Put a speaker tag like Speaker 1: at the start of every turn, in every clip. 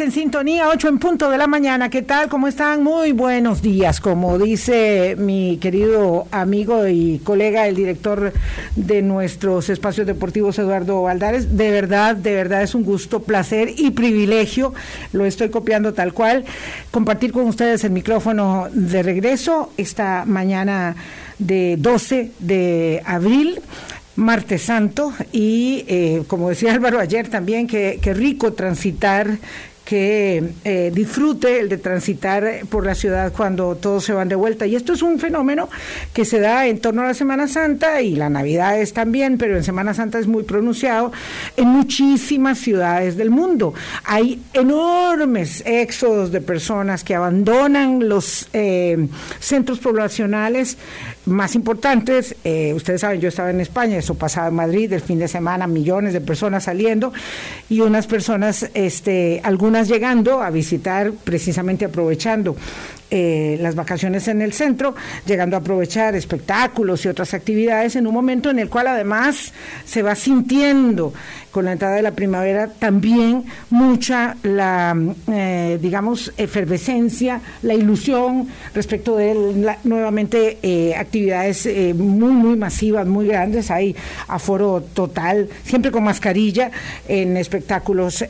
Speaker 1: en sintonía, 8 en punto de la mañana. ¿Qué tal? ¿Cómo están? Muy buenos días. Como dice mi querido amigo y colega, el director de nuestros espacios deportivos, Eduardo Valdares, de verdad, de verdad es un gusto, placer y privilegio, lo estoy copiando tal cual, compartir con ustedes el micrófono de regreso esta mañana de 12 de abril martes santo y eh, como decía Álvaro ayer también, que, que rico transitar que eh, disfrute el de transitar por la ciudad cuando todos se van de vuelta. Y esto es un fenómeno que se da en torno a la Semana Santa y la Navidad es también, pero en Semana Santa es muy pronunciado en muchísimas ciudades del mundo. Hay enormes éxodos de personas que abandonan los eh, centros poblacionales más importantes. Eh, ustedes saben, yo estaba en España, eso pasaba en Madrid, el fin de semana, millones de personas saliendo y unas personas, este, algunas llegando a visitar, precisamente aprovechando eh, las vacaciones en el centro, llegando a aprovechar espectáculos y otras actividades en un momento en el cual además se va sintiendo con la entrada de la primavera también mucha la, eh, digamos, efervescencia, la ilusión respecto de nuevamente eh, actividades muy, muy masivas, muy grandes. Hay aforo total, siempre con mascarilla, en espectáculos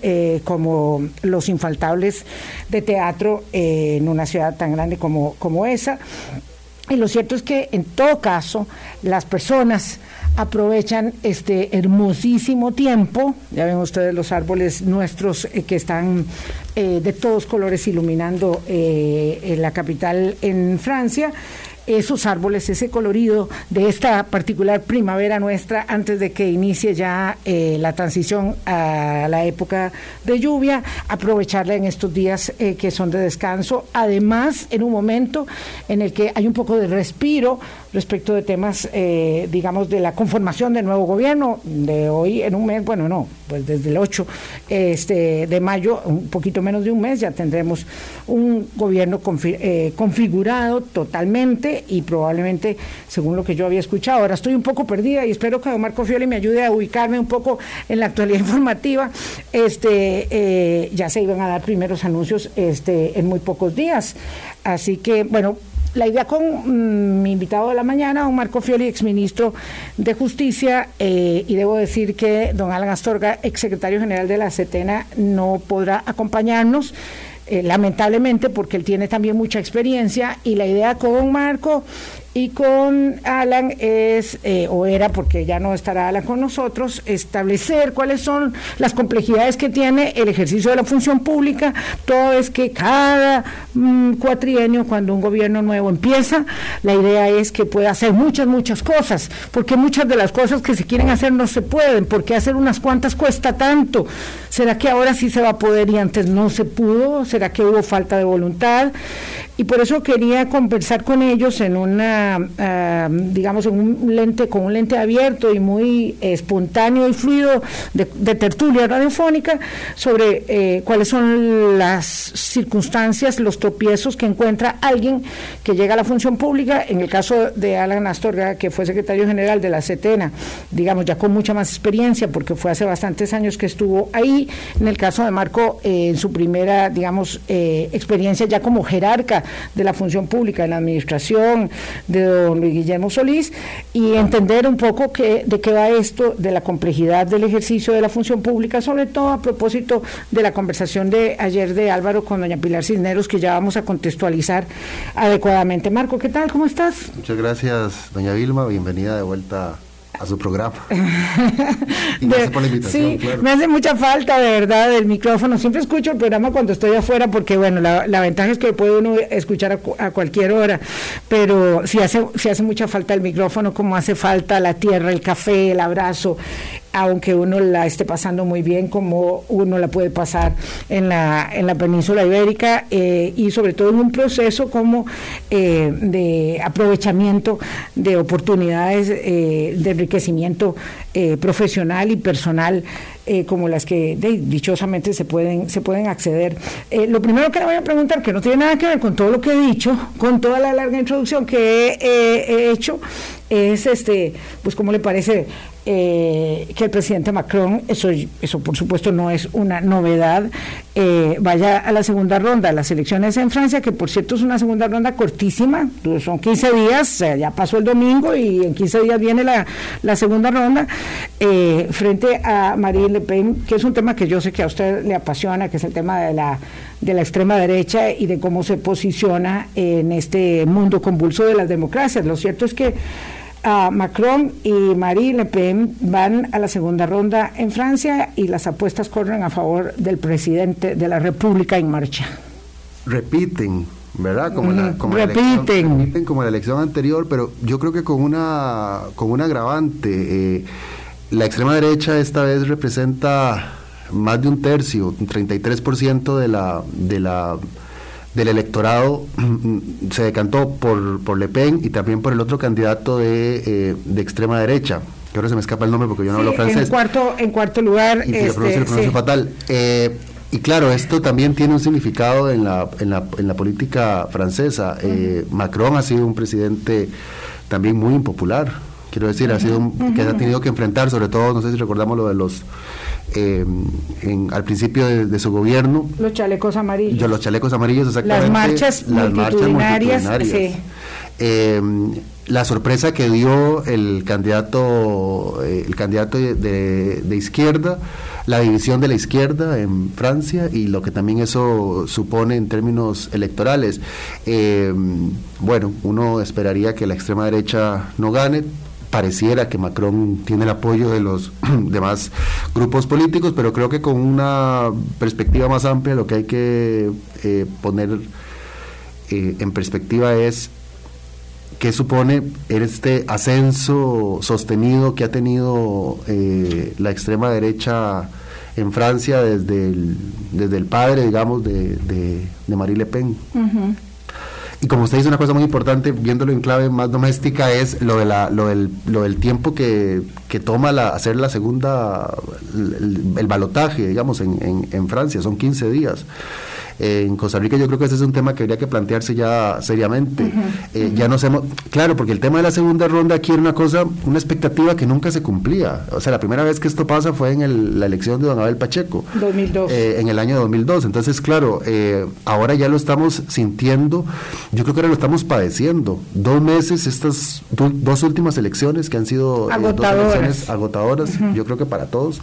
Speaker 1: como los infaltables de teatro en una ciudad tan grande como, como esa. Y lo cierto es que en todo caso las personas aprovechan este hermosísimo tiempo, ya ven ustedes los árboles nuestros eh, que están eh, de todos colores iluminando eh, la capital en Francia, esos árboles, ese colorido de esta particular primavera nuestra antes de que inicie ya eh, la transición a la época de lluvia, aprovecharla en estos días eh, que son de descanso, además en un momento en el que hay un poco de respiro respecto de temas, eh, digamos, de la conformación del nuevo gobierno, de hoy en un mes, bueno, no, pues desde el 8 este, de mayo, un poquito menos de un mes, ya tendremos un gobierno configurado totalmente y probablemente, según lo que yo había escuchado, ahora estoy un poco perdida y espero que don Marco Fioli me ayude a ubicarme un poco en la actualidad informativa. Este, eh, ya se iban a dar primeros anuncios este, en muy pocos días. Así que, bueno, la idea con mm, mi invitado de la mañana, don Marco Fioli, exministro de Justicia, eh, y debo decir que don Alan Astorga, exsecretario general de la CETENA, no podrá acompañarnos. Eh, lamentablemente porque él tiene también mucha experiencia y la idea con Marco y con Alan es, eh, o era porque ya no estará Alan con nosotros, establecer cuáles son las complejidades que tiene el ejercicio de la función pública, todo es que cada mm, cuatrienio, cuando un gobierno nuevo empieza, la idea es que pueda hacer muchas, muchas cosas, porque muchas de las cosas que se quieren hacer no se pueden, porque hacer unas cuantas cuesta tanto. ¿Será que ahora sí se va a poder y antes no se pudo? ¿Será que hubo falta de voluntad? Y por eso quería conversar con ellos en una Ah, digamos, en un lente, con un lente abierto y muy espontáneo y fluido de, tertulia radiofónica sobre eh, cuáles son las circunstancias, los tropiezos que encuentra alguien que llega a la función pública, en el caso de Alan Astorga, que fue secretario general de la CETENA, digamos, ya con mucha más experiencia, porque fue hace bastantes años que estuvo ahí, en el caso de Marco, eh, en su primera, digamos, eh, experiencia ya como jerarca de la función pública, en la administración, de don Luis Guillermo Solís y entender un poco que, de qué va esto, de la complejidad del ejercicio de la función pública, sobre todo a propósito de la conversación de ayer de Álvaro con doña Pilar Cisneros, que ya vamos a contextualizar adecuadamente. Marco, ¿qué tal? ¿Cómo estás?
Speaker 2: Muchas gracias, doña Vilma. Bienvenida de vuelta a su programa.
Speaker 1: Sí, me hace mucha falta de verdad el micrófono. Siempre escucho el programa cuando estoy afuera porque, bueno, la, ventaja es que puede uno escuchar a, cualquier hora, pero si hace, si hace mucha falta el micrófono, como hace falta la tierra, el café, el abrazo, aunque uno la esté pasando muy bien como uno la puede pasar en la, en la península ibérica eh, y sobre todo en un proceso como eh, de aprovechamiento de oportunidades eh, de enriquecimiento profesional y personal como las que dichosamente se pueden, se pueden acceder. lo primero que le voy a preguntar, que no tiene nada que ver con todo lo que he dicho, con toda la larga introducción que he hecho, es este, pues cómo le parece eh, que el presidente Macron, eso, eso por supuesto no es una novedad, eh, vaya a la segunda ronda, las elecciones en Francia, que por cierto es una segunda ronda cortísima, son 15 días, ya pasó el domingo y en 15 días viene la, la segunda ronda, eh, frente a Marine Le Pen, que es un tema que yo sé que a usted le apasiona, que es el tema de la, de la extrema derecha y de cómo se posiciona en este mundo convulso de las democracias. Lo cierto es que Macron y Marie Le Pen van a la segunda ronda en Francia y las apuestas corren a favor del presidente de la República en marcha.
Speaker 2: Repiten, ¿verdad? Como,
Speaker 1: la, como repiten.
Speaker 2: repiten como la elección anterior, pero yo creo que con una, con un agravante. Eh, la extrema derecha esta vez representa más de un tercio, un 33% de la, de la del electorado se decantó por, por Le Pen y también por el otro candidato de, eh, de extrema derecha, que ahora se me escapa el nombre porque yo no hablo francés.
Speaker 1: En cuarto, en cuarto lugar.
Speaker 2: Y este, fatal. Eh, y claro, esto también tiene un significado en la, en la, en la política francesa. Eh, Macron ha sido un presidente también muy impopular. Quiero decir, ha sido que ha tenido que enfrentar, sobre todo, no sé si recordamos lo de los eh, en, al principio de, su gobierno.
Speaker 1: Los chalecos amarillos.
Speaker 2: los chalecos amarillos, exactamente.
Speaker 1: Las marchas las multitudinarias.
Speaker 2: Eh, la sorpresa que dio el candidato, eh, el candidato de, izquierda, la división de la izquierda en Francia y lo que también eso supone en términos electorales. bueno, uno esperaría que la extrema derecha no gane, pareciera que Macron tiene el apoyo de los demás grupos políticos, pero creo que con una perspectiva más amplia lo que hay que eh, poner eh, en perspectiva es qué supone este ascenso sostenido que ha tenido eh, la extrema derecha en Francia desde el, desde el padre, digamos, de, de, Marie Le Pen. Y como usted dice, una cosa muy importante, viéndolo en clave más doméstica, es lo, de la, lo, del, lo del tiempo que, que toma la, hacer la segunda, el, balotaje, digamos, en, en, en Francia, son 15 días en Costa Rica yo creo que ese es un tema que habría que plantearse ya seriamente. Eh, ya no sabemos, claro, porque el tema de la segunda ronda aquí era una cosa, una expectativa que nunca se cumplía. O sea, la primera vez que esto pasa fue en la elección de Don Abel Pacheco.
Speaker 1: 2002.
Speaker 2: Eh, en el año 2002. Entonces, claro, eh, ahora ya lo estamos sintiendo, yo creo que ahora lo estamos padeciendo. Dos meses, estas dos últimas elecciones que han sido
Speaker 1: agotadoras,
Speaker 2: elecciones agotadoras yo creo que para todos.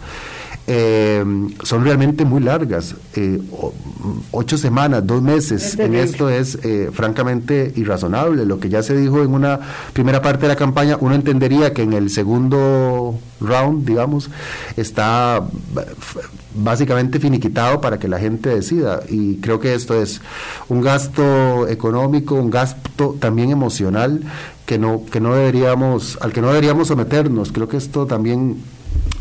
Speaker 2: Eh, son realmente muy largas. Eh, ocho semanas, dos meses en esto es eh, francamente irrazonable. Lo que ya se dijo en una primera parte de la campaña, uno entendería que en el segundo round, digamos, está básicamente finiquitado para que la gente decida. Y creo que esto es un gasto económico, un gasto también emocional que no, que no deberíamos, al que no deberíamos someternos. Creo que esto también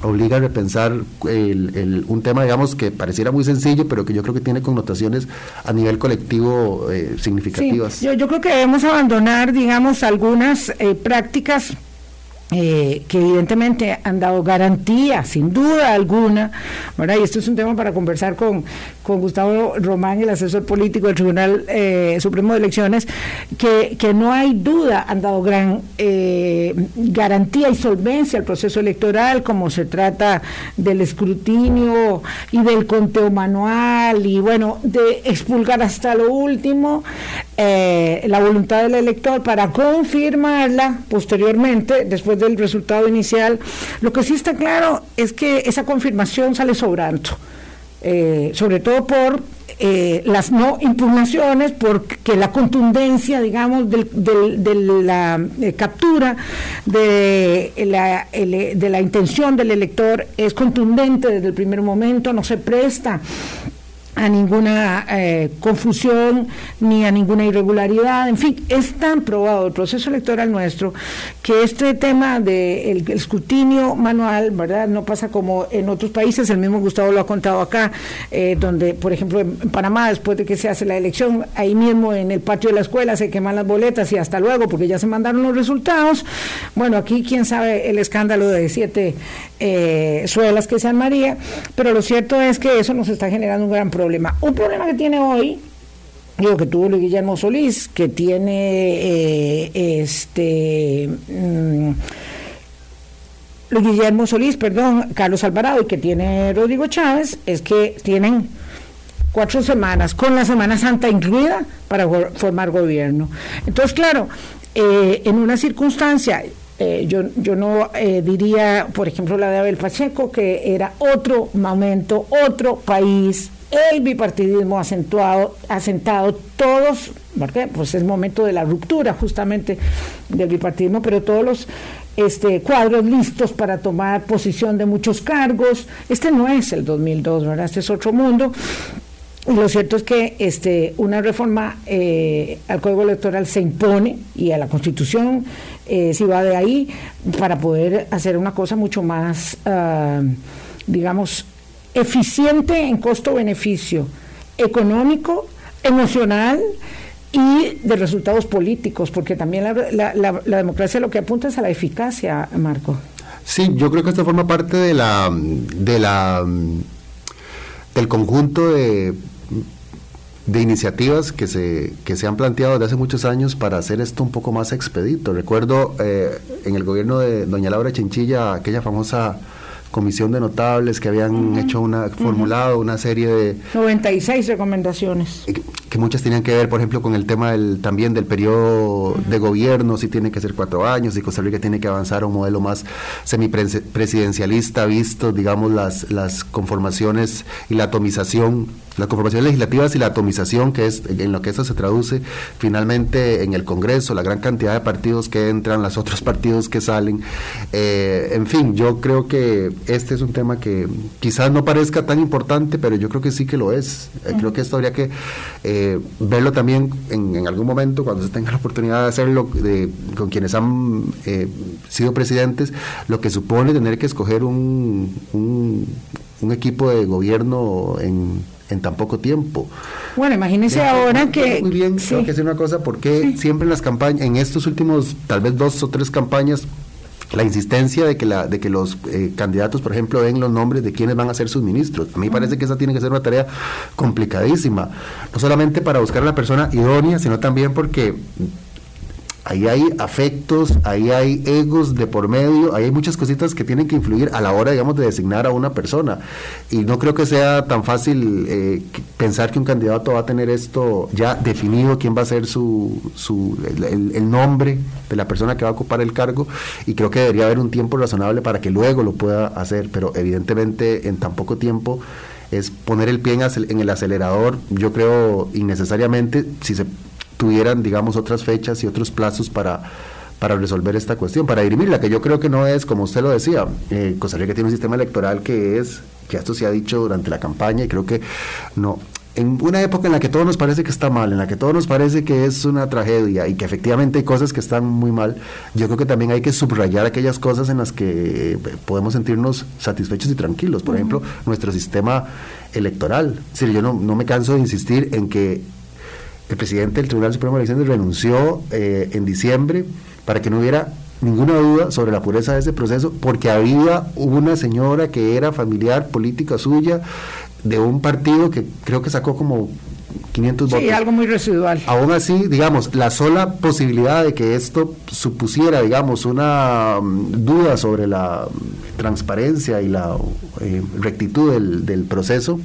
Speaker 2: obliga a repensar el, un tema, digamos, que pareciera muy sencillo, pero que yo creo que tiene connotaciones a nivel colectivo eh, significativas.
Speaker 1: yo, yo, creo que debemos abandonar, digamos, algunas eh, prácticas eh, que evidentemente han dado garantía, sin duda alguna, ¿verdad? y esto es un tema para conversar con, con Gustavo Román, el asesor político del Tribunal eh, Supremo de Elecciones, que, que, no hay duda, han dado gran eh, garantía y solvencia al proceso electoral, como se trata del escrutinio y del conteo manual, y bueno, de expulgar hasta lo último la voluntad del elector para confirmarla posteriormente, después del resultado inicial. Lo que sí está claro es que esa confirmación sale sobrando, eh, sobre todo por eh, las no impugnaciones, porque la contundencia, digamos, de la eh, captura de la, de la intención del elector es contundente desde el primer momento, no se presta a ninguna eh, confusión ni a ninguna irregularidad. En fin, es tan probado el proceso electoral nuestro que este tema del escrutinio manual, ¿verdad? No pasa como en otros países, el mismo Gustavo lo ha contado acá, eh, donde, por ejemplo, en Panamá, después de que se hace la elección, ahí mismo en el patio de la escuela se queman las boletas y hasta luego, porque ya se mandaron los resultados. Bueno, aquí quién sabe el escándalo de siete eh, suelas que sean María, pero lo cierto es que eso nos está generando un gran problema un problema que tiene hoy, digo que tuvo Luis Guillermo Solís, que tiene eh, este mm, Luis Guillermo Solís, perdón, Carlos Alvarado y que tiene Rodrigo Chávez, es que tienen cuatro semanas, con la Semana Santa incluida, para formar gobierno. Entonces, claro, eh, en una circunstancia eh, yo, yo no diría, por ejemplo, la de Abel Pacheco, que era otro momento, otro país, el bipartidismo acentuado, asentado, todos, pues es momento de la ruptura justamente del bipartidismo, pero todos los este, cuadros listos para tomar posición de muchos cargos. Este no es el 2002, ¿verdad? Este es otro mundo. Lo cierto es que este, una reforma eh, al Código Electoral se impone y a la Constitución eh, se va de ahí para poder hacer una cosa mucho más, ah, digamos, eficiente en costo-beneficio económico, emocional y de resultados políticos, porque también la, democracia lo que apunta es a la eficacia, Marco.
Speaker 2: Sí, yo creo que esto forma parte de la, de la del conjunto de, de iniciativas que se, que se han planteado desde hace muchos años para hacer esto un poco más expedito. Recuerdo eh, en el gobierno de doña Laura Chinchilla aquella famosa comisión de notables que habían hecho una, formulado una serie de...
Speaker 1: 96 recomendaciones.
Speaker 2: Que, muchas tenían que ver, por ejemplo, con el tema del, también del periodo de gobierno, si tiene que ser cuatro años, si Costa Rica tiene que avanzar a un modelo más semipresidencialista, visto, digamos, las, las conformaciones y la atomización las conformaciones legislativas y la atomización, que es en lo que eso se traduce finalmente en el Congreso, la gran cantidad de partidos que entran, los otros partidos que salen. Eh, en fin, yo creo que este es un tema que quizás no parezca tan importante, pero yo creo que sí que lo es. Eh, creo que esto habría que eh, verlo también en, algún momento, cuando se tenga la oportunidad de hacerlo de, con quienes han sido presidentes, lo que supone tener que escoger un, un equipo de gobierno en en tan poco tiempo.
Speaker 1: Bueno, imagínese ahora que...
Speaker 2: Muy bien, tengo que decir una cosa, porque siempre en las campañas, en estos últimos tal vez dos o tres campañas, la insistencia de que, la, de que los eh, candidatos, por ejemplo, den los nombres de quienes van a ser sus ministros. A mí me parece que esa tiene que ser una tarea complicadísima, no solamente para buscar a la persona idónea, sino también porque ahí hay afectos, ahí hay egos de por medio, ahí hay muchas cositas que tienen que influir a la hora, digamos, de designar a una persona. Y no creo que sea tan fácil eh, pensar que un candidato va a tener esto ya definido, quién va a ser su, su el, nombre de la persona que va a ocupar el cargo, y creo que debería haber un tiempo razonable para que luego lo pueda hacer, pero evidentemente en tan poco tiempo es poner el pie en el acelerador, yo creo innecesariamente, si se tuvieran, digamos, otras fechas y otros plazos para, para resolver esta cuestión, para dirimirla, que yo creo que no es, como usted lo decía, eh, Costa Rica tiene un sistema electoral que es, que esto se ha dicho durante la campaña y creo que no, en una época en la que todo nos parece que está mal, en la que todo nos parece que es una tragedia y que efectivamente hay cosas que están muy mal, yo creo que también hay que subrayar aquellas cosas en las que eh, podemos sentirnos satisfechos y tranquilos. Por ejemplo, nuestro sistema electoral. Sí, yo no, no me canso de insistir en que el presidente del Tribunal Supremo de Elecciones renunció eh, en diciembre para que no hubiera ninguna duda sobre la pureza de ese proceso, porque había una señora que era familiar política suya de un partido que creo que sacó como 500 votos.
Speaker 1: Sí, algo muy residual.
Speaker 2: Aún así, digamos, la sola posibilidad de que esto supusiera, digamos, una mm, duda sobre la transparencia y la eh, rectitud del, del proceso,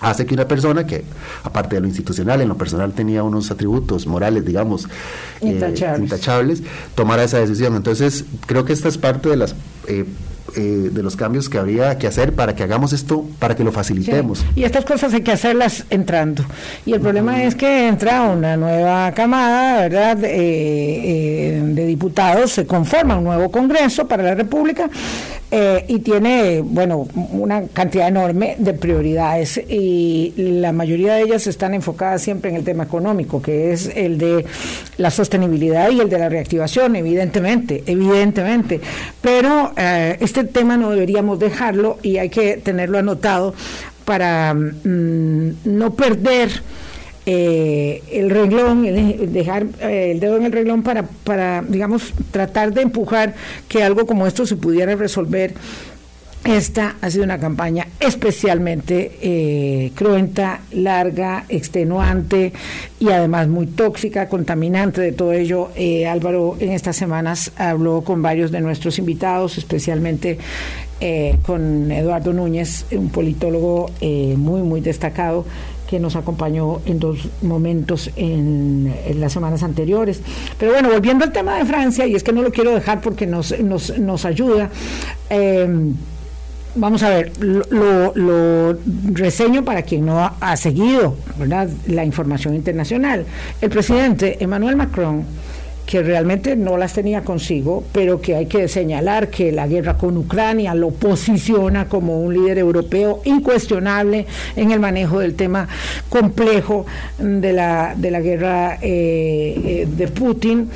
Speaker 2: hace que una persona que, aparte de lo institucional, en lo personal tenía unos atributos morales, digamos,
Speaker 1: eh,
Speaker 2: intachables, tomara esa decisión. Entonces, creo que esta es parte de las... Eh, eh, de los cambios que habría que hacer para que hagamos esto, para que lo facilitemos.
Speaker 1: Y estas cosas hay que hacerlas entrando. Y el problema es que entra una nueva camada, ¿verdad?, de diputados, se conforma un nuevo Congreso para la República, eh, y tiene, bueno, una cantidad enorme de prioridades y la mayoría de ellas están enfocadas siempre en el tema económico, que es el de la sostenibilidad y el de la reactivación, evidentemente, evidentemente. Pero eh, este tema no deberíamos dejarlo y hay que tenerlo anotado para mm, no perder eh, el reglón, dejar eh, el dedo en el reglón para, para, digamos, tratar de empujar que algo como esto se pudiera resolver. Esta ha sido una campaña especialmente eh, cruenta, larga, extenuante y además muy tóxica, contaminante de todo ello. Álvaro en estas semanas habló con varios de nuestros invitados, especialmente con Eduardo Núñez, un politólogo muy, muy destacado que nos acompañó en dos momentos en, las semanas anteriores. Pero bueno, volviendo al tema de Francia, y es que no lo quiero dejar porque nos, nos, nos ayuda. Em, vamos a ver, lo, lo, reseño para quien no ha, ha seguido ¿verdad? la información internacional. El presidente Emmanuel Macron que realmente no las tenía consigo, pero que hay que señalar que la guerra con Ucrania lo posiciona como un líder europeo incuestionable en el manejo del tema complejo de la, de la guerra eh, eh, de Putin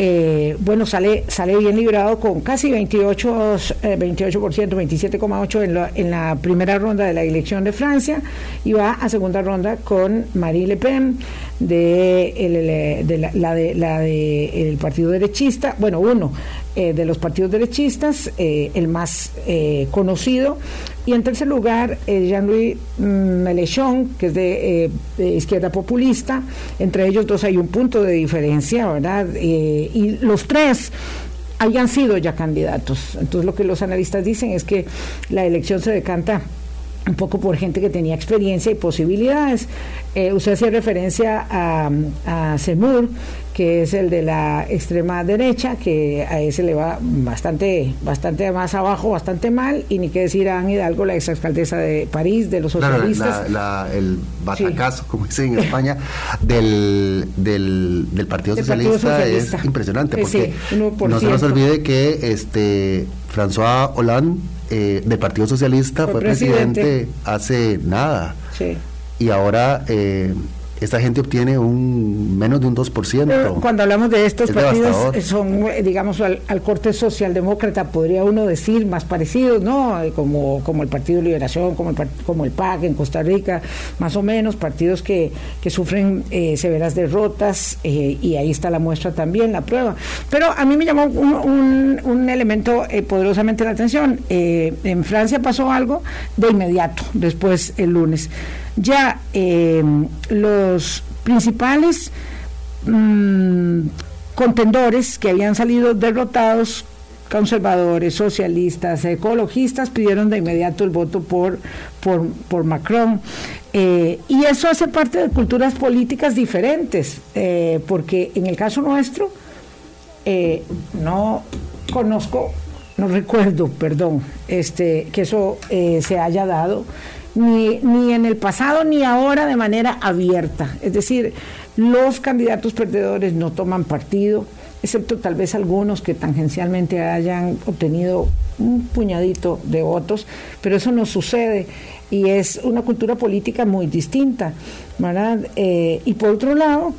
Speaker 1: eh, bueno, sale, sale bien librado con casi 28, 28% 27,8% en la, en la primera ronda de la elección de Francia y va a segunda ronda con Marie Le Pen de, de la, de, la de el partido derechista, bueno, uno eh, de los partidos derechistas, eh, el más eh, conocido, y en tercer lugar, Jean-Louis Mélenchon, que es de, izquierda populista. Entre ellos dos hay un punto de diferencia, ¿verdad? y los tres hayan sido ya candidatos. Entonces lo que los analistas dicen es que la elección se decanta un poco por gente que tenía experiencia y posibilidades. Eh, usted hacía referencia a, a que es el de la extrema derecha, que a ese le va bastante, bastante más abajo, bastante mal, y ni qué decir a Anne Hidalgo, la exalcaldesa de París, de los socialistas.
Speaker 2: el batacazo, como dicen en España, del, del, Partido, Socialista es impresionante, porque no se nos olvide que este François Hollande eh, del Partido Socialista fue, presidente. hace nada. Y ahora eh, esta gente obtiene un menos de un 2%.
Speaker 1: cuando hablamos de estos partidos, son, digamos, al, corte socialdemócrata, podría uno decir, más parecidos, ¿no? Como, como el Partido de Liberación, como el, como el PAC en Costa Rica, más o menos, partidos que, que sufren eh, severas derrotas, eh, y ahí está la muestra también, la prueba. Pero a mí me llamó un, un, elemento eh, poderosamente la atención. en Francia pasó algo de inmediato, después el lunes ya eh, los principales mm, contendores que habían salido derrotados conservadores, socialistas, ecologistas pidieron de inmediato el voto por, por, Macron. Eh, y eso hace parte de culturas políticas diferentes, eh, porque en el caso nuestro, no conozco, no recuerdo, perdón, este, que eso se haya dado ni, ni en el pasado ni ahora de manera abierta. Es decir, los candidatos perdedores no toman partido, excepto tal vez algunos que tangencialmente hayan obtenido un puñadito de votos, pero eso no sucede y es una cultura política muy distinta. ¿verdad? Eh, y por otro lado,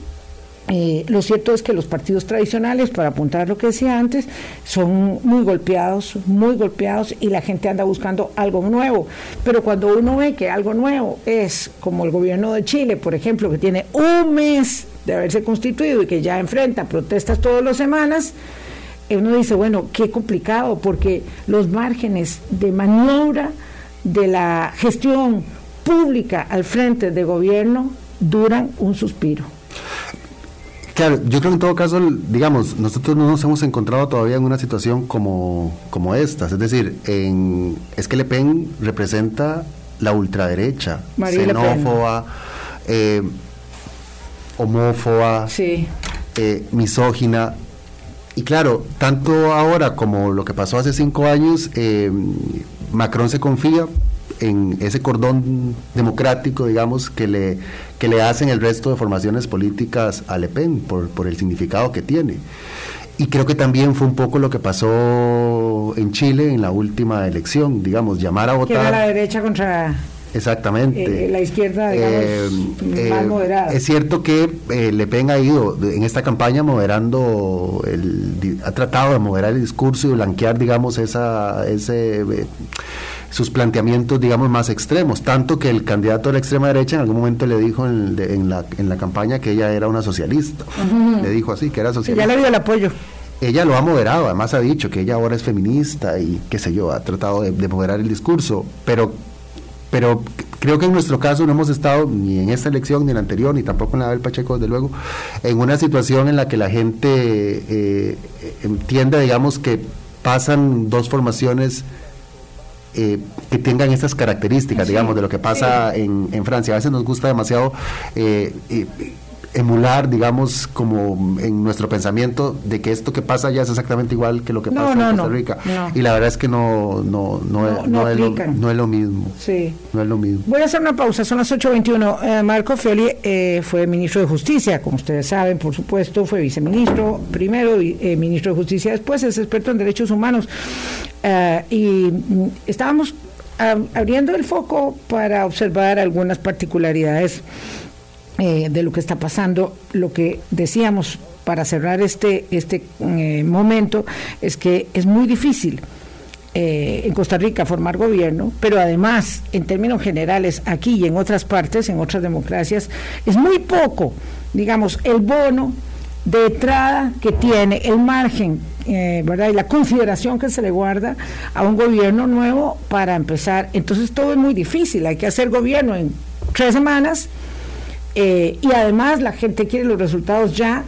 Speaker 1: eh, lo cierto es que los partidos tradicionales, para apuntar lo que decía antes, son muy golpeados, muy golpeados y la gente anda buscando algo nuevo. Pero cuando uno ve que algo nuevo es como el gobierno de Chile, por ejemplo, que tiene un mes de haberse constituido y que ya enfrenta protestas todas las semanas, uno dice, bueno, qué complicado, porque los márgenes de maniobra de la gestión pública al frente de gobierno duran un suspiro.
Speaker 2: Claro, yo creo que en todo caso, digamos, nosotros no nos hemos encontrado todavía en una situación como, como esta. Es decir, en, es que Le Pen representa la ultraderecha, xenófoba, eh, homófoba, eh, misógina. Y claro, tanto ahora como lo que pasó hace cinco años, eh, Macron se confía en ese cordón democrático, digamos, que le, que le hacen el resto de formaciones políticas a Le Pen por, por el significado que tiene. Y creo que también fue un poco lo que pasó en Chile en la última elección, digamos, llamar a votar. Que
Speaker 1: era la derecha contra
Speaker 2: Exactamente.
Speaker 1: Eh, la izquierda, digamos, eh, más moderada.
Speaker 2: Es cierto que eh, Le Pen ha ido en esta campaña moderando, el, ha tratado de moderar el discurso y blanquear, digamos, esa, ese, sus planteamientos, digamos, más extremos. Tanto que el candidato de la extrema derecha en algún momento le dijo en, la, en la campaña que ella era una socialista. Le dijo así, que era socialista.
Speaker 1: Ya le dio el apoyo
Speaker 2: ella lo ha moderado, además ha dicho que ella ahora es feminista y qué sé yo, ha tratado de, de moderar el discurso, pero pero creo que en nuestro caso no hemos estado ni en esta elección, ni en la anterior, ni tampoco en la del Pacheco, desde luego, en una situación en la que la gente eh, entienda, digamos, que pasan dos formaciones eh, que tengan estas características, digamos, de lo que pasa en, en, Francia. A veces nos gusta demasiado eh, emular, digamos, como en nuestro pensamiento de que esto que pasa ya es exactamente igual que lo que pasa en Costa Rica. y la verdad es que no no no, es, no, es, lo, no es, lo, mismo.
Speaker 1: Sí.
Speaker 2: No es lo mismo.
Speaker 1: Voy a hacer una pausa, son las 8.21. Eh, Marco Fioli eh, fue ministro de Justicia, como ustedes saben, por supuesto, fue viceministro, primero eh, ministro de Justicia, después es experto en derechos humanos. y mm, estábamos abriendo el foco para observar algunas particularidades eh, de lo que está pasando. Lo que decíamos para cerrar este, este eh, momento es que es muy difícil. Eh, en Costa Rica formar gobierno, pero además, en términos generales, aquí y en otras partes, en otras democracias, es muy poco, digamos, el bono de entrada que tiene, el margen, ¿verdad? Y la consideración que se le guarda a un gobierno nuevo para empezar. Entonces todo es muy difícil, hay que hacer gobierno en tres semanas eh, y además la gente quiere los resultados ya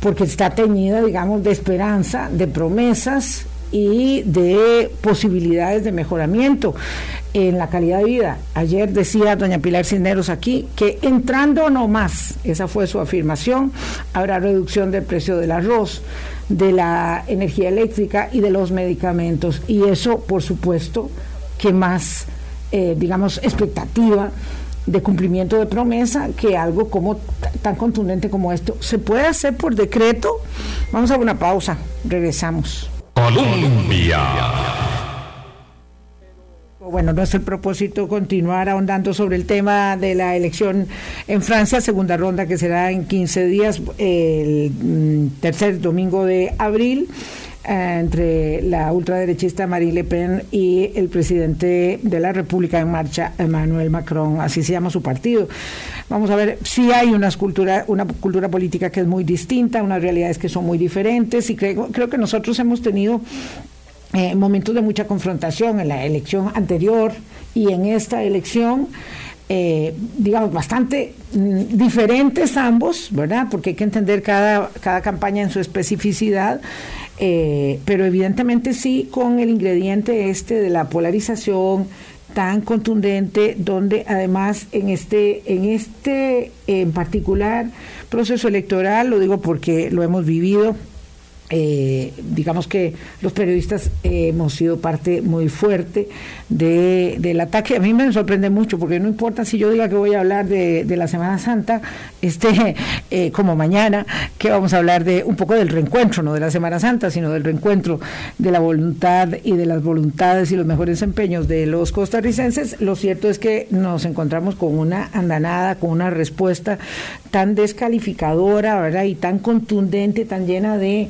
Speaker 1: porque está teñida, digamos, de esperanza, de promesas y de posibilidades de mejoramiento en la calidad de vida. Ayer decía doña Pilar Cisneros aquí que entrando no más, esa fue su afirmación, habrá reducción del precio del arroz, de la energía eléctrica y de los medicamentos. Y eso, por supuesto, que más, eh, digamos, expectativa de cumplimiento de promesa que algo como tan contundente como esto se puede hacer por decreto. Vamos a una pausa, regresamos. Colombia. Bueno, no es el propósito continuar ahondando sobre el tema de la elección en Francia, segunda ronda que será en 15 días, el mm, tercer domingo de abril. Entre la ultraderechista Marine Le Pen y el presidente de la República en Marcha, Emmanuel Macron, así se llama su partido. Vamos a ver si hay una cultura, una cultura política que es muy distinta, unas realidades que son muy diferentes y creo, creo que nosotros hemos tenido eh, momentos de mucha confrontación en la elección anterior y en esta elección. Eh, digamos, bastante mm, diferentes ambos, ¿verdad? Porque hay que entender cada, cada campaña en su especificidad. Eh, pero evidentemente sí con el ingrediente este de la polarización tan contundente, donde además en este, en este en particular proceso electoral, lo digo porque lo hemos vivido, eh, digamos que los periodistas hemos sido parte muy fuerte de, del ataque. A mí me sorprende mucho porque no importa si yo diga que voy a hablar de, la Semana Santa, este, eh, como mañana, que vamos a hablar de un poco del reencuentro, no de la Semana Santa, sino del reencuentro de la voluntad y de las voluntades y los mejores empeños de los costarricenses. Lo cierto es que nos encontramos con una andanada, con una respuesta tan descalificadora, ¿verdad? Y tan contundente, tan llena de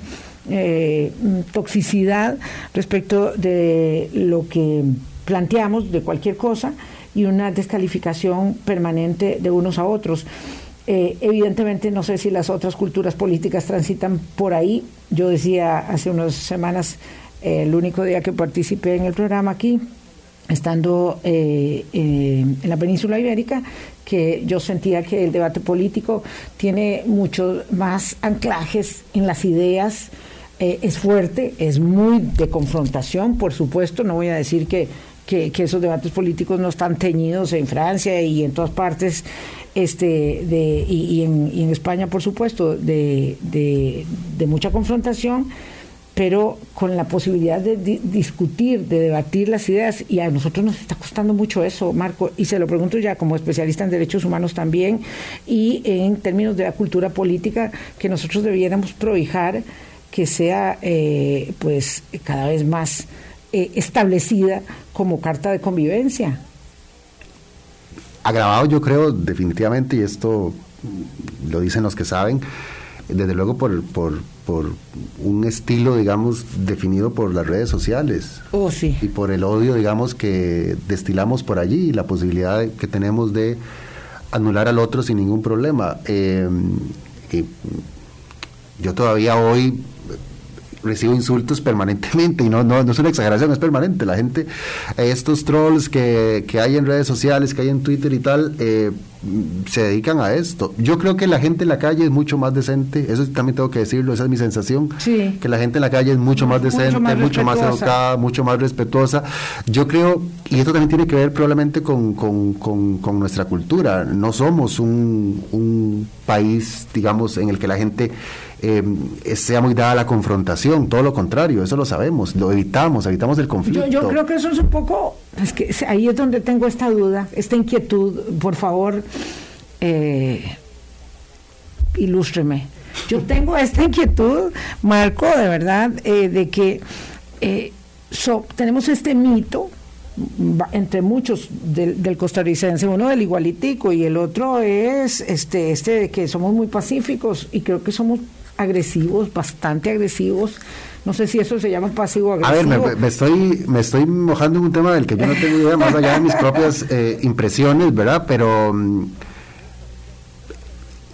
Speaker 1: eh, toxicidad respecto de lo que planteamos de cualquier cosa y una descalificación permanente de unos a otros. Eh, evidentemente no sé si las otras culturas políticas transitan por ahí. Yo decía hace unas semanas, eh, el único día que participé en el programa aquí, estando en la península ibérica, que yo sentía que el debate político tiene muchos más anclajes en las ideas, eh, es fuerte, es muy de confrontación, por supuesto, no voy a decir que, que, esos debates políticos no están teñidos en Francia y en todas partes, este, de, y, en, España, por supuesto, de, de, mucha confrontación, pero con la posibilidad de discutir, de debatir las ideas, y a nosotros nos está costando mucho eso, Marco, y se lo pregunto ya como especialista en derechos humanos también, y en términos de la cultura política que nosotros debiéramos prohijar que sea eh, pues cada vez más eh, establecida como carta de convivencia.
Speaker 2: Agravado yo creo definitivamente, y esto lo dicen los que saben, desde luego por, por, por, un estilo, digamos, definido por las redes sociales.
Speaker 1: Oh, sí.
Speaker 2: Y por el odio, digamos, que destilamos por allí y la posibilidad que tenemos de anular al otro sin ningún problema. Eh, yo todavía hoy recibo insultos permanentemente y no, no, no es una exageración, es permanente. La gente, estos trolls que, que hay en redes sociales, que hay en Twitter y tal, eh, se dedican a esto. Yo creo que la gente en la calle es mucho más decente, eso también tengo que decirlo, esa es mi sensación,
Speaker 1: sí.
Speaker 2: que la gente en la calle es mucho más decente, mucho más, educada, mucho más respetuosa. Yo creo, y esto también tiene que ver probablemente con, con, con, nuestra cultura, no somos un, un país, digamos, en el que la gente eh, sea muy dada la confrontación, todo lo contrario, eso lo sabemos, lo evitamos, evitamos el conflicto.
Speaker 1: Yo, creo que eso es un poco, es que ahí es donde tengo esta duda, esta inquietud, por favor, eh, ilústreme. Yo tengo esta inquietud, Marco, de verdad, eh, de que eh, tenemos este mito entre muchos del, del, costarricense, uno del igualitico y el otro es este, este de que somos muy pacíficos y creo que somos agresivos, bastante agresivos. No sé si eso se llama pasivo agresivo.
Speaker 2: A ver, me, estoy, me estoy mojando en un tema del que yo no tengo idea, más allá de mis propias eh, impresiones, ¿verdad? Pero. Mm,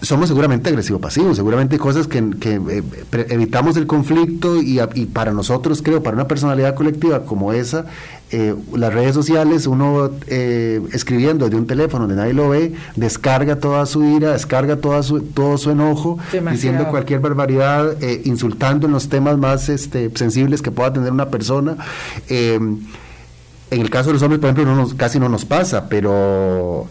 Speaker 2: somos seguramente agresivo-pasivos, seguramente hay cosas que, eh, evitamos el conflicto y, para nosotros, creo, para una personalidad colectiva como esa, eh, las redes sociales, uno eh, escribiendo de un teléfono donde nadie lo ve, descarga toda su ira, descarga toda su, todo su enojo, diciendo cualquier barbaridad, insultando en los temas más este, sensibles que pueda tener una persona. en el caso de los hombres, por ejemplo, no casi no nos pasa, pero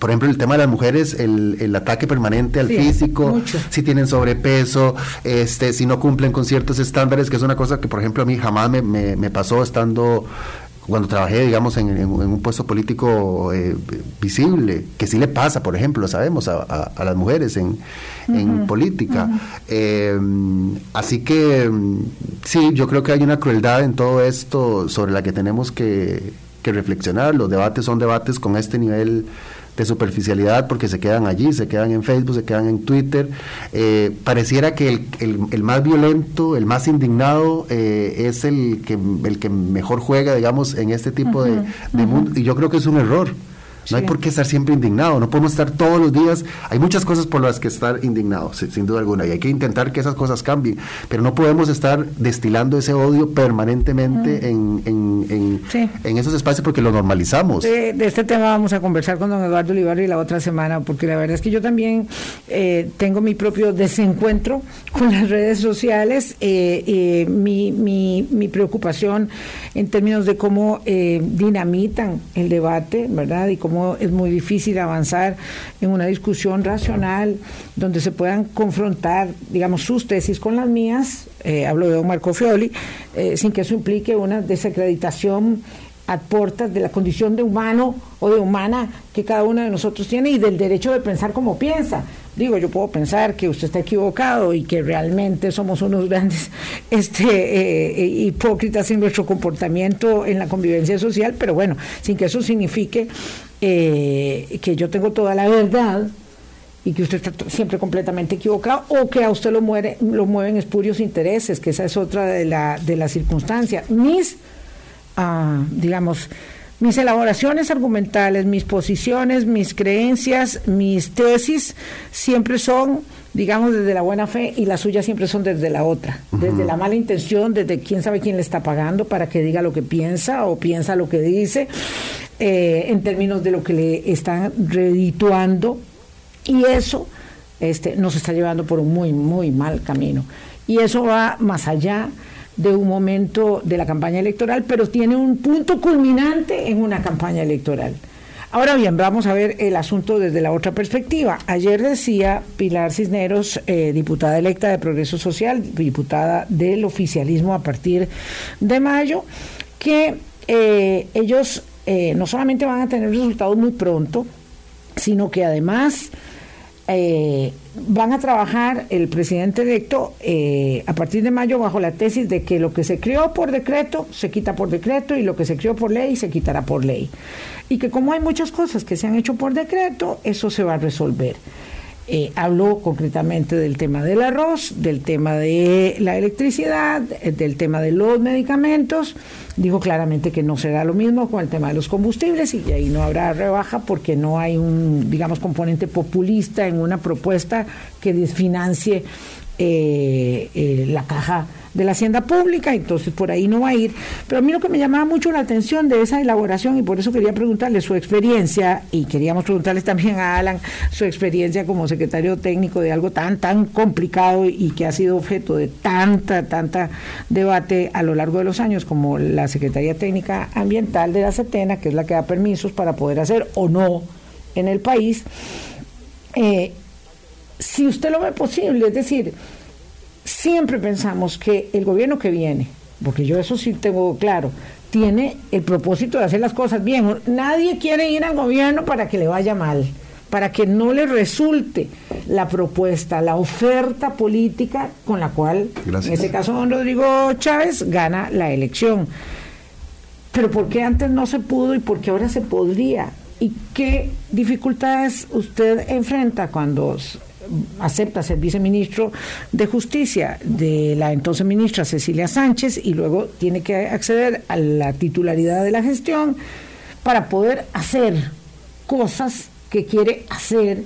Speaker 2: por ejemplo, el tema de las mujeres, el, ataque permanente al físico, si tienen sobrepeso, este, si no cumplen con ciertos estándares, que es una cosa que, por ejemplo, a mí jamás me, me, pasó estando cuando trabajé, digamos, en, un puesto político eh, visible, que sí le pasa, por ejemplo, lo sabemos, a, las mujeres en, política. Eh, así que sí, yo creo que hay una crueldad en todo esto sobre la que tenemos que, que reflexionar. Los debates son debates con este nivel de superficialidad porque se quedan allí, se quedan en Facebook, se quedan en Twitter. Eh, pareciera que el, el, más violento, el más indignado eh, es el que, el que mejor juega, digamos, en este tipo de, mundo. Y yo creo que es un error. No hay por qué estar siempre indignado, no podemos estar todos los días. Hay muchas cosas por las que estar indignados, sin duda alguna, y hay que intentar que esas cosas cambien, pero no podemos estar destilando ese odio permanentemente en, en, en, esos espacios porque lo normalizamos.
Speaker 1: De, este tema vamos a conversar con don Eduardo Olivario la otra semana, porque la verdad es que yo también eh, tengo mi propio desencuentro con las redes sociales, eh, eh, mi, mi, mi, preocupación en términos de cómo dinamitan el debate, ¿verdad? Y cómo es muy difícil avanzar en una discusión racional donde se puedan confrontar, digamos, sus tesis con las mías, eh, hablo de don Marco Fioli, eh, sin que eso implique una desacreditación a portas de la condición de humano o de humana que cada uno de nosotros tiene y del derecho de pensar como piensa. Digo, yo puedo pensar que usted está equivocado y que realmente somos unos grandes este, eh, hipócritas en nuestro comportamiento en la convivencia social, pero bueno, sin que eso signifique eh, que yo tengo toda la verdad y que usted está siempre completamente equivocado o que a usted lo, muere, lo mueven espurios intereses, que esa es otra de las de la circunstancias. Mis, ah, digamos, mis elaboraciones argumentales, mis posiciones, mis creencias, mis tesis siempre son, digamos, desde la buena fe y las suyas siempre son desde la otra, desde la mala intención, desde quién sabe quién le está pagando para que diga lo que piensa o piensa lo que dice, eh, en términos de lo que le están redituando y eso este, nos está llevando por un muy, muy mal camino. Y eso va más allá de un momento de la campaña electoral, pero tiene un punto culminante en una campaña electoral. Ahora bien, vamos a ver el asunto desde la otra perspectiva. Ayer decía Pilar Cisneros, eh, diputada electa de Progreso Social, diputada del oficialismo a partir de mayo, que eh, ellos eh, no solamente van a tener resultados muy pronto, sino que además eh, van a trabajar el presidente electo eh, a partir de mayo bajo la tesis de que lo que se creó por decreto se quita por decreto y lo que se creó por ley se quitará por ley. Y que como hay muchas cosas que se han hecho por decreto, eso se va a resolver. Eh, habló concretamente del tema del arroz, del tema de la electricidad, eh, del tema de los medicamentos. Dijo claramente que no será lo mismo con el tema de los combustibles y ahí no habrá rebaja porque no hay un, digamos, componente populista en una propuesta que desfinancie eh, la caja de la hacienda pública, entonces por ahí no va a ir. Pero a mí lo que me llamaba mucho la atención de esa elaboración, y por eso quería preguntarle su experiencia, y queríamos preguntarles también a Alan su experiencia como secretario técnico de algo tan, tan complicado y que ha sido objeto de tanta, tanta debate a lo largo de los años, como la Secretaría Técnica Ambiental de la CETENA, que es la que da permisos para poder hacer o no en el país. Eh, si usted lo ve posible, es decir, siempre pensamos que el gobierno que viene, porque yo eso sí tengo claro, tiene el propósito de hacer las cosas bien. Nadie quiere ir al gobierno para que le vaya mal, para que no le resulte la propuesta, la oferta política con la cual, en este caso don Rodrigo Chávez, gana la elección. Pero ¿por qué antes no se pudo y por qué ahora se podría? ¿Y qué dificultades usted enfrenta cuando acepta ser viceministro de Justicia de la entonces ministra Cecilia Sánchez y luego tiene que acceder a la titularidad de la gestión para poder hacer cosas que quiere hacer.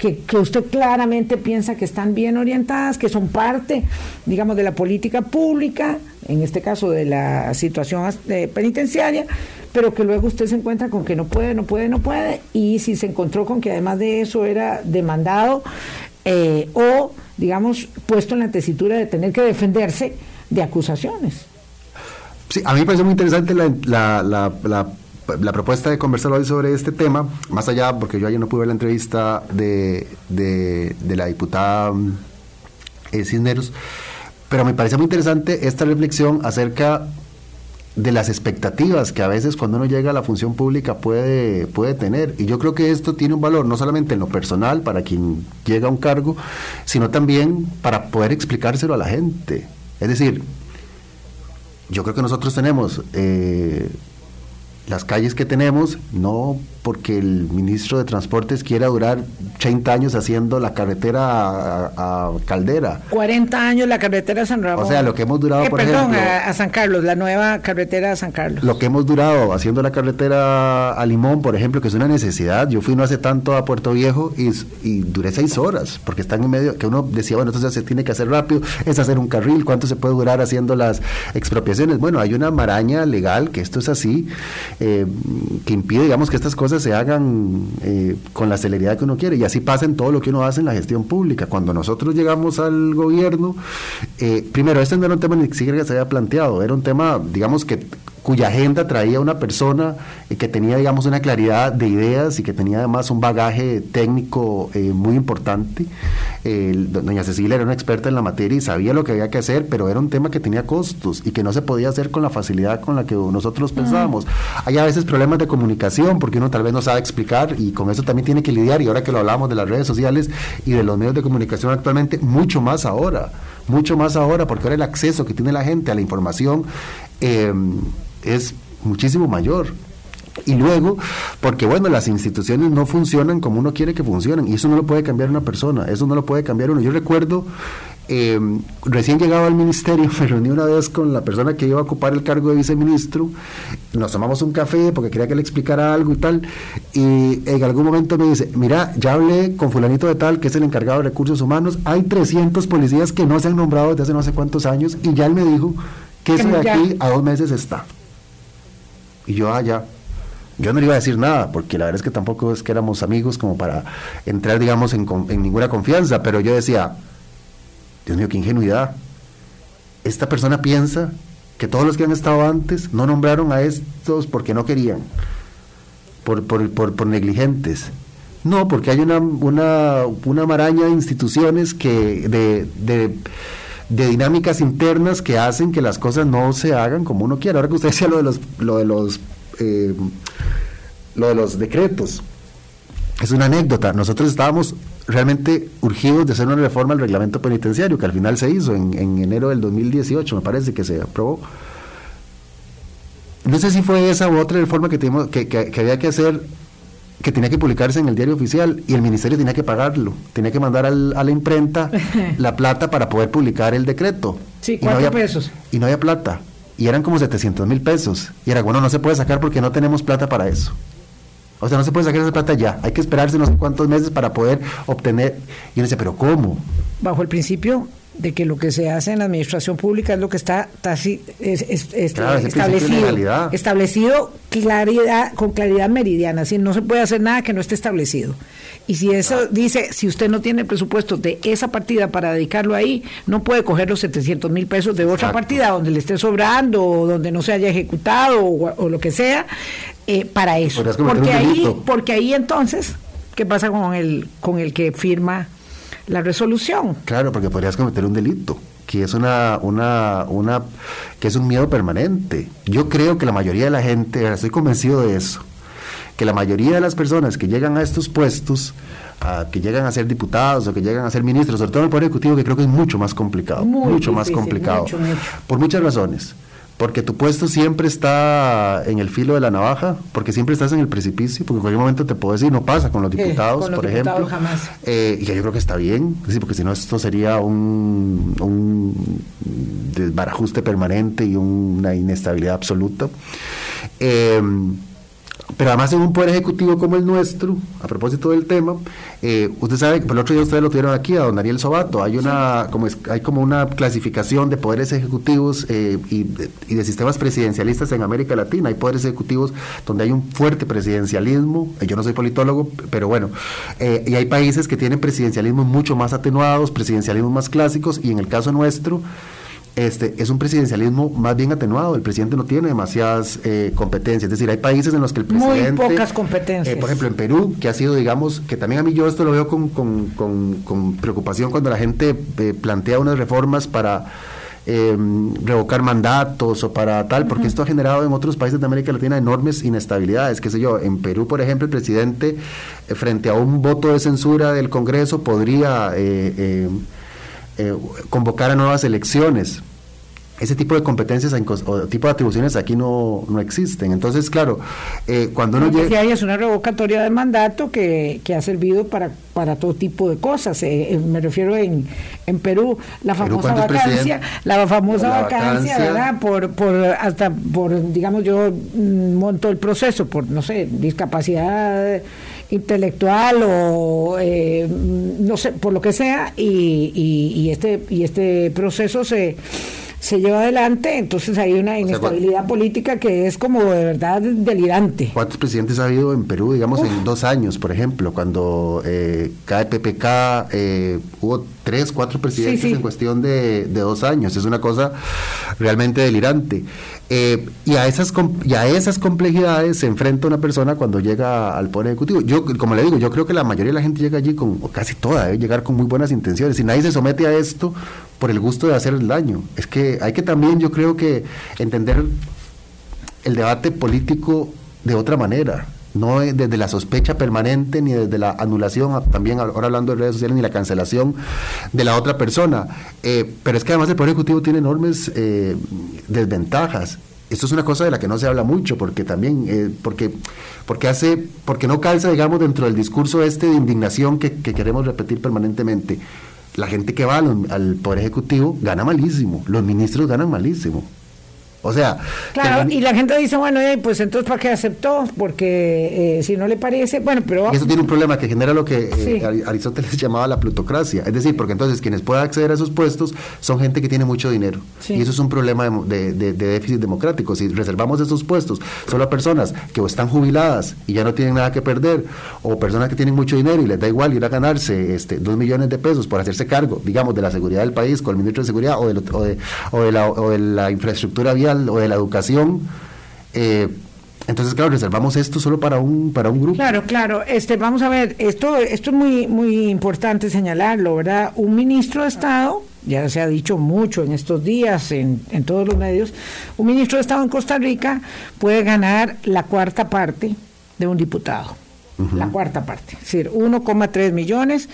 Speaker 1: Que, usted claramente piensa que están bien orientadas, que son parte, digamos, de la política pública, en este caso de la situación eh, penitenciaria, pero que luego usted se encuentra con que no puede, no puede, no puede, y si se encontró con que además de eso era demandado eh, o, digamos, puesto en la tesitura de tener que defenderse de acusaciones.
Speaker 2: Sí, a mí me parece muy interesante la, la, la, propuesta de conversar hoy sobre este tema, más allá, porque yo ayer no pude ver la entrevista de, de, la diputada eh, Cisneros, pero me parece muy interesante esta reflexión acerca de las expectativas que a veces cuando uno llega a la función pública puede, puede tener. Y yo creo que esto tiene un valor no solamente en lo personal para quien llega a un cargo, sino también para poder explicárselo a la gente. Es decir, yo creo que nosotros tenemos eh, las calles que tenemos, no porque el ministro de Transportes quiera durar 30 años haciendo la carretera a, Caldera.
Speaker 1: 40 años la carretera a San Ramón.
Speaker 2: O sea, lo que hemos durado,
Speaker 1: eh, perdón, a, San Carlos, la nueva carretera a San Carlos.
Speaker 2: Lo que hemos durado haciendo la carretera a Limón, por ejemplo, que es una necesidad. Yo fui no hace tanto a Puerto Viejo y, y duré seis horas, porque están en medio, que uno decía, bueno, entonces se tiene que hacer rápido, es hacer un carril, ¿cuánto se puede durar haciendo las expropiaciones? Bueno, hay una maraña legal, que esto es así, eh, que impide, digamos, que estas cosas se hagan eh, con la celeridad que uno quiere. Y así pasa en todo lo que uno hace en la gestión pública. Cuando nosotros llegamos al gobierno, eh, primero, este no era un tema ni siquiera que se había planteado, era un tema, digamos, que cuya agenda traía una persona eh, que tenía, digamos, una claridad de ideas y que tenía además un bagaje técnico eh, muy importante. doña Cecilia era una experta en la materia y sabía lo que había que hacer, pero era un tema que tenía costos y que no se podía hacer con la facilidad con la que nosotros pensábamos. Hay a veces problemas de comunicación porque uno tal vez no sabe explicar y con eso también tiene que lidiar y ahora que lo hablamos de las redes sociales y de los medios de comunicación actualmente, mucho más ahora, mucho más ahora porque ahora el acceso que tiene la gente a la información eh, es muchísimo mayor. Y luego, porque bueno, las instituciones no funcionan como uno quiere que funcionen, y eso no lo puede cambiar una persona, eso no lo puede cambiar uno. Yo recuerdo, em, recién llegado al ministerio, me reuní una vez con la persona que iba a ocupar el cargo de viceministro, nos tomamos un café porque quería que le explicara algo y tal, y en algún momento me dice, mira, ya hablé con fulanito de tal, que es el encargado de recursos humanos, hay 300 policías que no se han nombrado desde hace no sé cuántos años, y ya él me dijo que eso de aquí a dos meses está. Y yo, ah, yo no le iba a decir nada, porque la verdad es que tampoco es que éramos amigos como para entrar, digamos, en, ninguna confianza, pero yo decía, Dios mío, qué ingenuidad. Esta persona piensa que todos los que han estado antes no nombraron a estos porque no querían, por, por, por, negligentes. No, porque hay una, una, una maraña de instituciones que de de dinámicas internas que hacen que las cosas no se hagan como uno quiere. Ahora que usted decía lo de los, lo de los, eh, lo de los decretos, es una anécdota. Nosotros estábamos realmente urgidos de hacer una reforma al reglamento penitenciario, que al final se hizo en, enero del 2018, me parece que se aprobó. No sé si fue esa u otra reforma que, tuvimos, que, que, había que hacer, que tenía que publicarse en el diario oficial y el ministerio tenía que pagarlo, tenía que mandar a la imprenta la plata para poder publicar el decreto.
Speaker 1: Sí, cuatro pesos.
Speaker 2: Y no había plata. Y eran como 700 mil pesos. Y era, bueno, no se puede sacar porque no tenemos plata para eso. O sea, no se puede sacar esa plata ya. Hay que esperarse no sé cuántos meses para poder obtener. Y uno dice, ¿pero cómo?
Speaker 1: Bajo el principio de que lo que se hace en la administración pública es lo que está establecido, establecido claridad, con claridad meridiana, si no se puede hacer nada que no esté establecido. Y si eso dice, si usted no tiene presupuesto de esa partida para dedicarlo ahí, no puede coger los 700 mil pesos de otra partida donde le esté sobrando o donde no se haya ejecutado o, lo que sea eh, para eso. Porque ahí, porque ahí entonces, ¿qué pasa con el, con el que firma? La resolución.
Speaker 2: Claro, porque podrías cometer un delito que es una, una, una, que es un miedo permanente. Yo creo que la mayoría de la gente, estoy convencido de eso, que la mayoría de las personas que llegan a estos puestos, a, que llegan a ser diputados o que llegan a ser ministros, sobre todo en el Poder Ejecutivo, que creo que es mucho más complicado, mucho más complicado, por muchas razones porque tu puesto siempre está en el filo de la navaja, porque siempre estás en el precipicio, porque en cualquier momento te puedo decir, no pasa con los diputados, por ejemplo.
Speaker 1: Jamás.
Speaker 2: Eh, y yo creo que está bien, sí, porque si no esto sería un, un desbarajuste permanente y una inestabilidad absoluta. Eh, pero además en un poder ejecutivo como el nuestro, a propósito del tema, eh, usted sabe, por el otro día ustedes lo tuvieron aquí, a don Ariel Sobato, hay una, como hay como una clasificación de poderes ejecutivos eh, y, de sistemas presidencialistas en América Latina. Hay poderes ejecutivos donde hay un fuerte presidencialismo, yo no soy politólogo, pero bueno, eh, y hay países que tienen presidencialismos mucho más atenuados, presidencialismos más clásicos, y en el caso nuestro, este, es un presidencialismo más bien atenuado. El presidente no tiene demasiadas eh, competencias. Es decir, hay países en los que el presidente...
Speaker 1: Muy pocas competencias.
Speaker 2: Eh, por ejemplo, en Perú, que ha sido, digamos, que también a mí yo esto lo veo con, con, preocupación cuando la gente eh, plantea unas reformas para em, revocar mandatos o para tal, porque esto ha generado en otros países de América Latina enormes inestabilidades. Qué sé yo, en Perú, por ejemplo, el presidente, frente a un voto de censura del Congreso, podría eh, convocar a nuevas elecciones. Ese tipo de competencias o tipo de atribuciones aquí no, no existen. Entonces, claro, eh, cuando uno llega...
Speaker 1: es una revocatoria de mandato que, que ha servido para, para todo tipo de cosas. Eh, me refiero en, en Perú, la famosa vacancia, la famosa vacancia, ¿verdad? Por, por, hasta por, digamos, yo mm, monto el proceso por, no sé, discapacidad intelectual o eh, no sé, por lo que sea, y, y, este, y este proceso se, se lleva adelante, entonces hay una inestabilidad política que es como de verdad delirante.
Speaker 2: ¿Cuántos presidentes ha habido en Perú, digamos, en dos años, por ejemplo, cuando eh, cae PPK, eh, hubo tres, cuatro presidentes en cuestión de, de, dos años, es una cosa realmente delirante. Eh, y, a esas, y a esas complejidades se enfrenta una persona cuando llega al Poder Ejecutivo. Yo, como le digo, yo creo que la mayoría de la gente llega allí con, o casi toda, debe llegar con muy buenas intenciones. Y nadie se somete a esto por el gusto de hacer el daño. Es que hay que también, yo creo que entender el debate político de otra manera no desde la sospecha permanente ni desde la anulación, también ahora hablando de redes sociales, ni la cancelación de la otra persona. Eh, pero es que además el Poder Ejecutivo tiene enormes eh, desventajas. Esto es una cosa de la que no se habla mucho, porque también, eh, porque, porque hace, porque no calza, digamos, dentro del discurso este de indignación que, queremos repetir permanentemente. La gente que va al Poder Ejecutivo gana malísimo, los ministros ganan malísimo. O sea...
Speaker 1: Claro, y la gente dice, bueno, pues entonces ¿para qué aceptó? Porque eh, si no le parece, bueno, pero...
Speaker 2: Eso tiene un problema que genera lo que eh, Aristóteles llamaba la plutocracia. Es decir, porque entonces quienes puedan acceder a esos puestos son gente que tiene mucho dinero. Y eso es un problema de, déficit democrático. Si reservamos esos puestos solo a personas que o están jubiladas y ya no tienen nada que perder, o personas que tienen mucho dinero y les da igual ir a ganarse este, dos millones de pesos por hacerse cargo, digamos, de la seguridad del país con el ministro de Seguridad o de, o de, o la, o de la infraestructura vial o de la educación. Eh, entonces, claro, reservamos esto solo para un para un grupo.
Speaker 1: Claro, claro. Este, vamos a ver, esto esto es muy muy importante señalarlo, ¿verdad? Un ministro de Estado, ya se ha dicho mucho en estos días en, en todos los medios, un ministro de Estado en Costa Rica puede ganar la cuarta parte de un diputado. la cuarta parte, es decir, 1,3 millones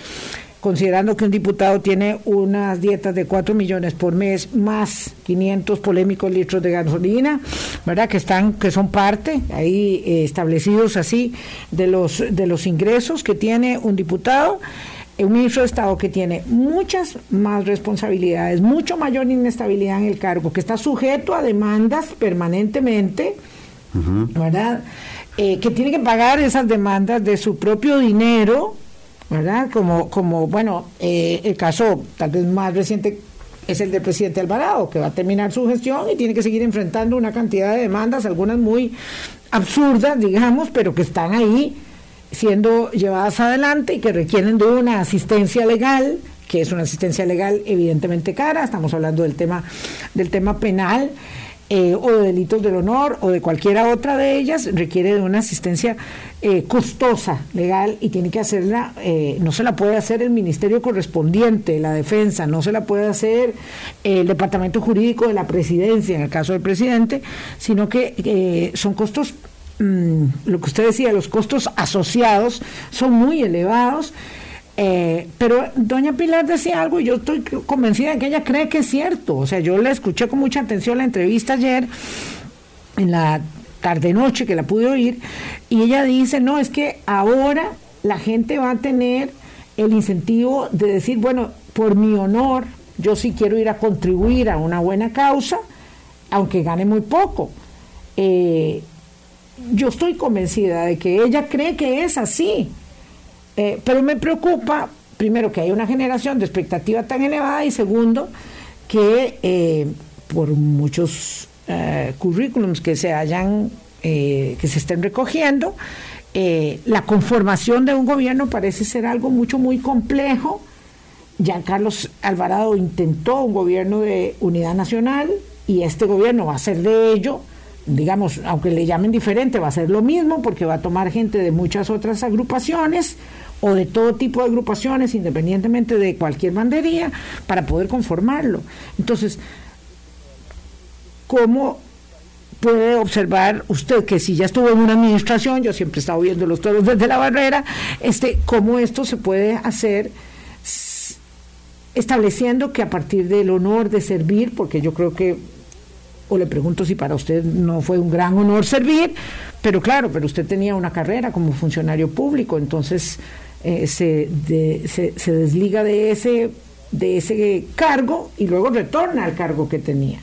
Speaker 1: considerando que un diputado tiene unas dietas de 4 millones por mes más 500 polémicos litros de gasolina, ¿verdad? Que están que son parte ahí eh, establecidos así de los de los ingresos que tiene un diputado un ministro de Estado que tiene muchas más responsabilidades, mucho mayor inestabilidad en el cargo, que está sujeto a demandas permanentemente, ¿verdad? Eh, que tiene que pagar esas demandas de su propio dinero, ¿verdad? Como, como bueno, eh, el caso tal vez más reciente es el del presidente Alvarado, que va a terminar su gestión y tiene que seguir enfrentando una cantidad de demandas, algunas muy absurdas, digamos, pero que están ahí siendo llevadas adelante y que requieren de una asistencia legal que es una asistencia legal evidentemente cara, estamos hablando del tema del tema penal eh, o de delitos del honor o de cualquiera otra de ellas, requiere de una asistencia eh, costosa legal y tiene que hacerla, eh, no se la puede hacer el ministerio correspondiente, la defensa, no se la puede hacer el departamento jurídico de la presidencia, en el caso del presidente, sino que son costos mm, lo que usted decía, los costos asociados son muy elevados eh, pero doña Pilar decía algo y yo estoy convencida de que ella cree que es cierto. O sea, yo le escuché con mucha atención la entrevista ayer, en la tarde-noche que la pude oír, y ella dice, no, es que ahora la gente va a tener el incentivo de decir, bueno, por mi honor, yo sí quiero ir a contribuir a una buena causa, aunque gane muy poco. Eh, yo estoy convencida de que ella cree que es así. Eh, pero me preocupa, primero, que hay una generación de expectativa tan elevada y segundo, que eh, por muchos eh, currículums que se hayan, que se estén recogiendo, la conformación de un gobierno parece ser algo mucho, muy complejo. Carlos Alvarado intentó un gobierno de unidad nacional y este gobierno va a ser de ello digamos, aunque le llamen diferente, va a ser lo mismo porque va a tomar gente de muchas otras agrupaciones o de todo tipo de agrupaciones, independientemente de cualquier bandería, para poder conformarlo. Entonces, ¿cómo puede observar usted que si ya estuvo en una administración, yo siempre he estado viendo los toros desde la barrera, este, cómo esto se puede hacer estableciendo que a partir del honor de servir, porque yo creo que o le pregunto si para usted no fue un gran honor servir, pero claro, pero usted tenía una carrera como funcionario público, entonces eh, se, se, desliga de ese, de ese cargo y luego retorna al cargo que tenía.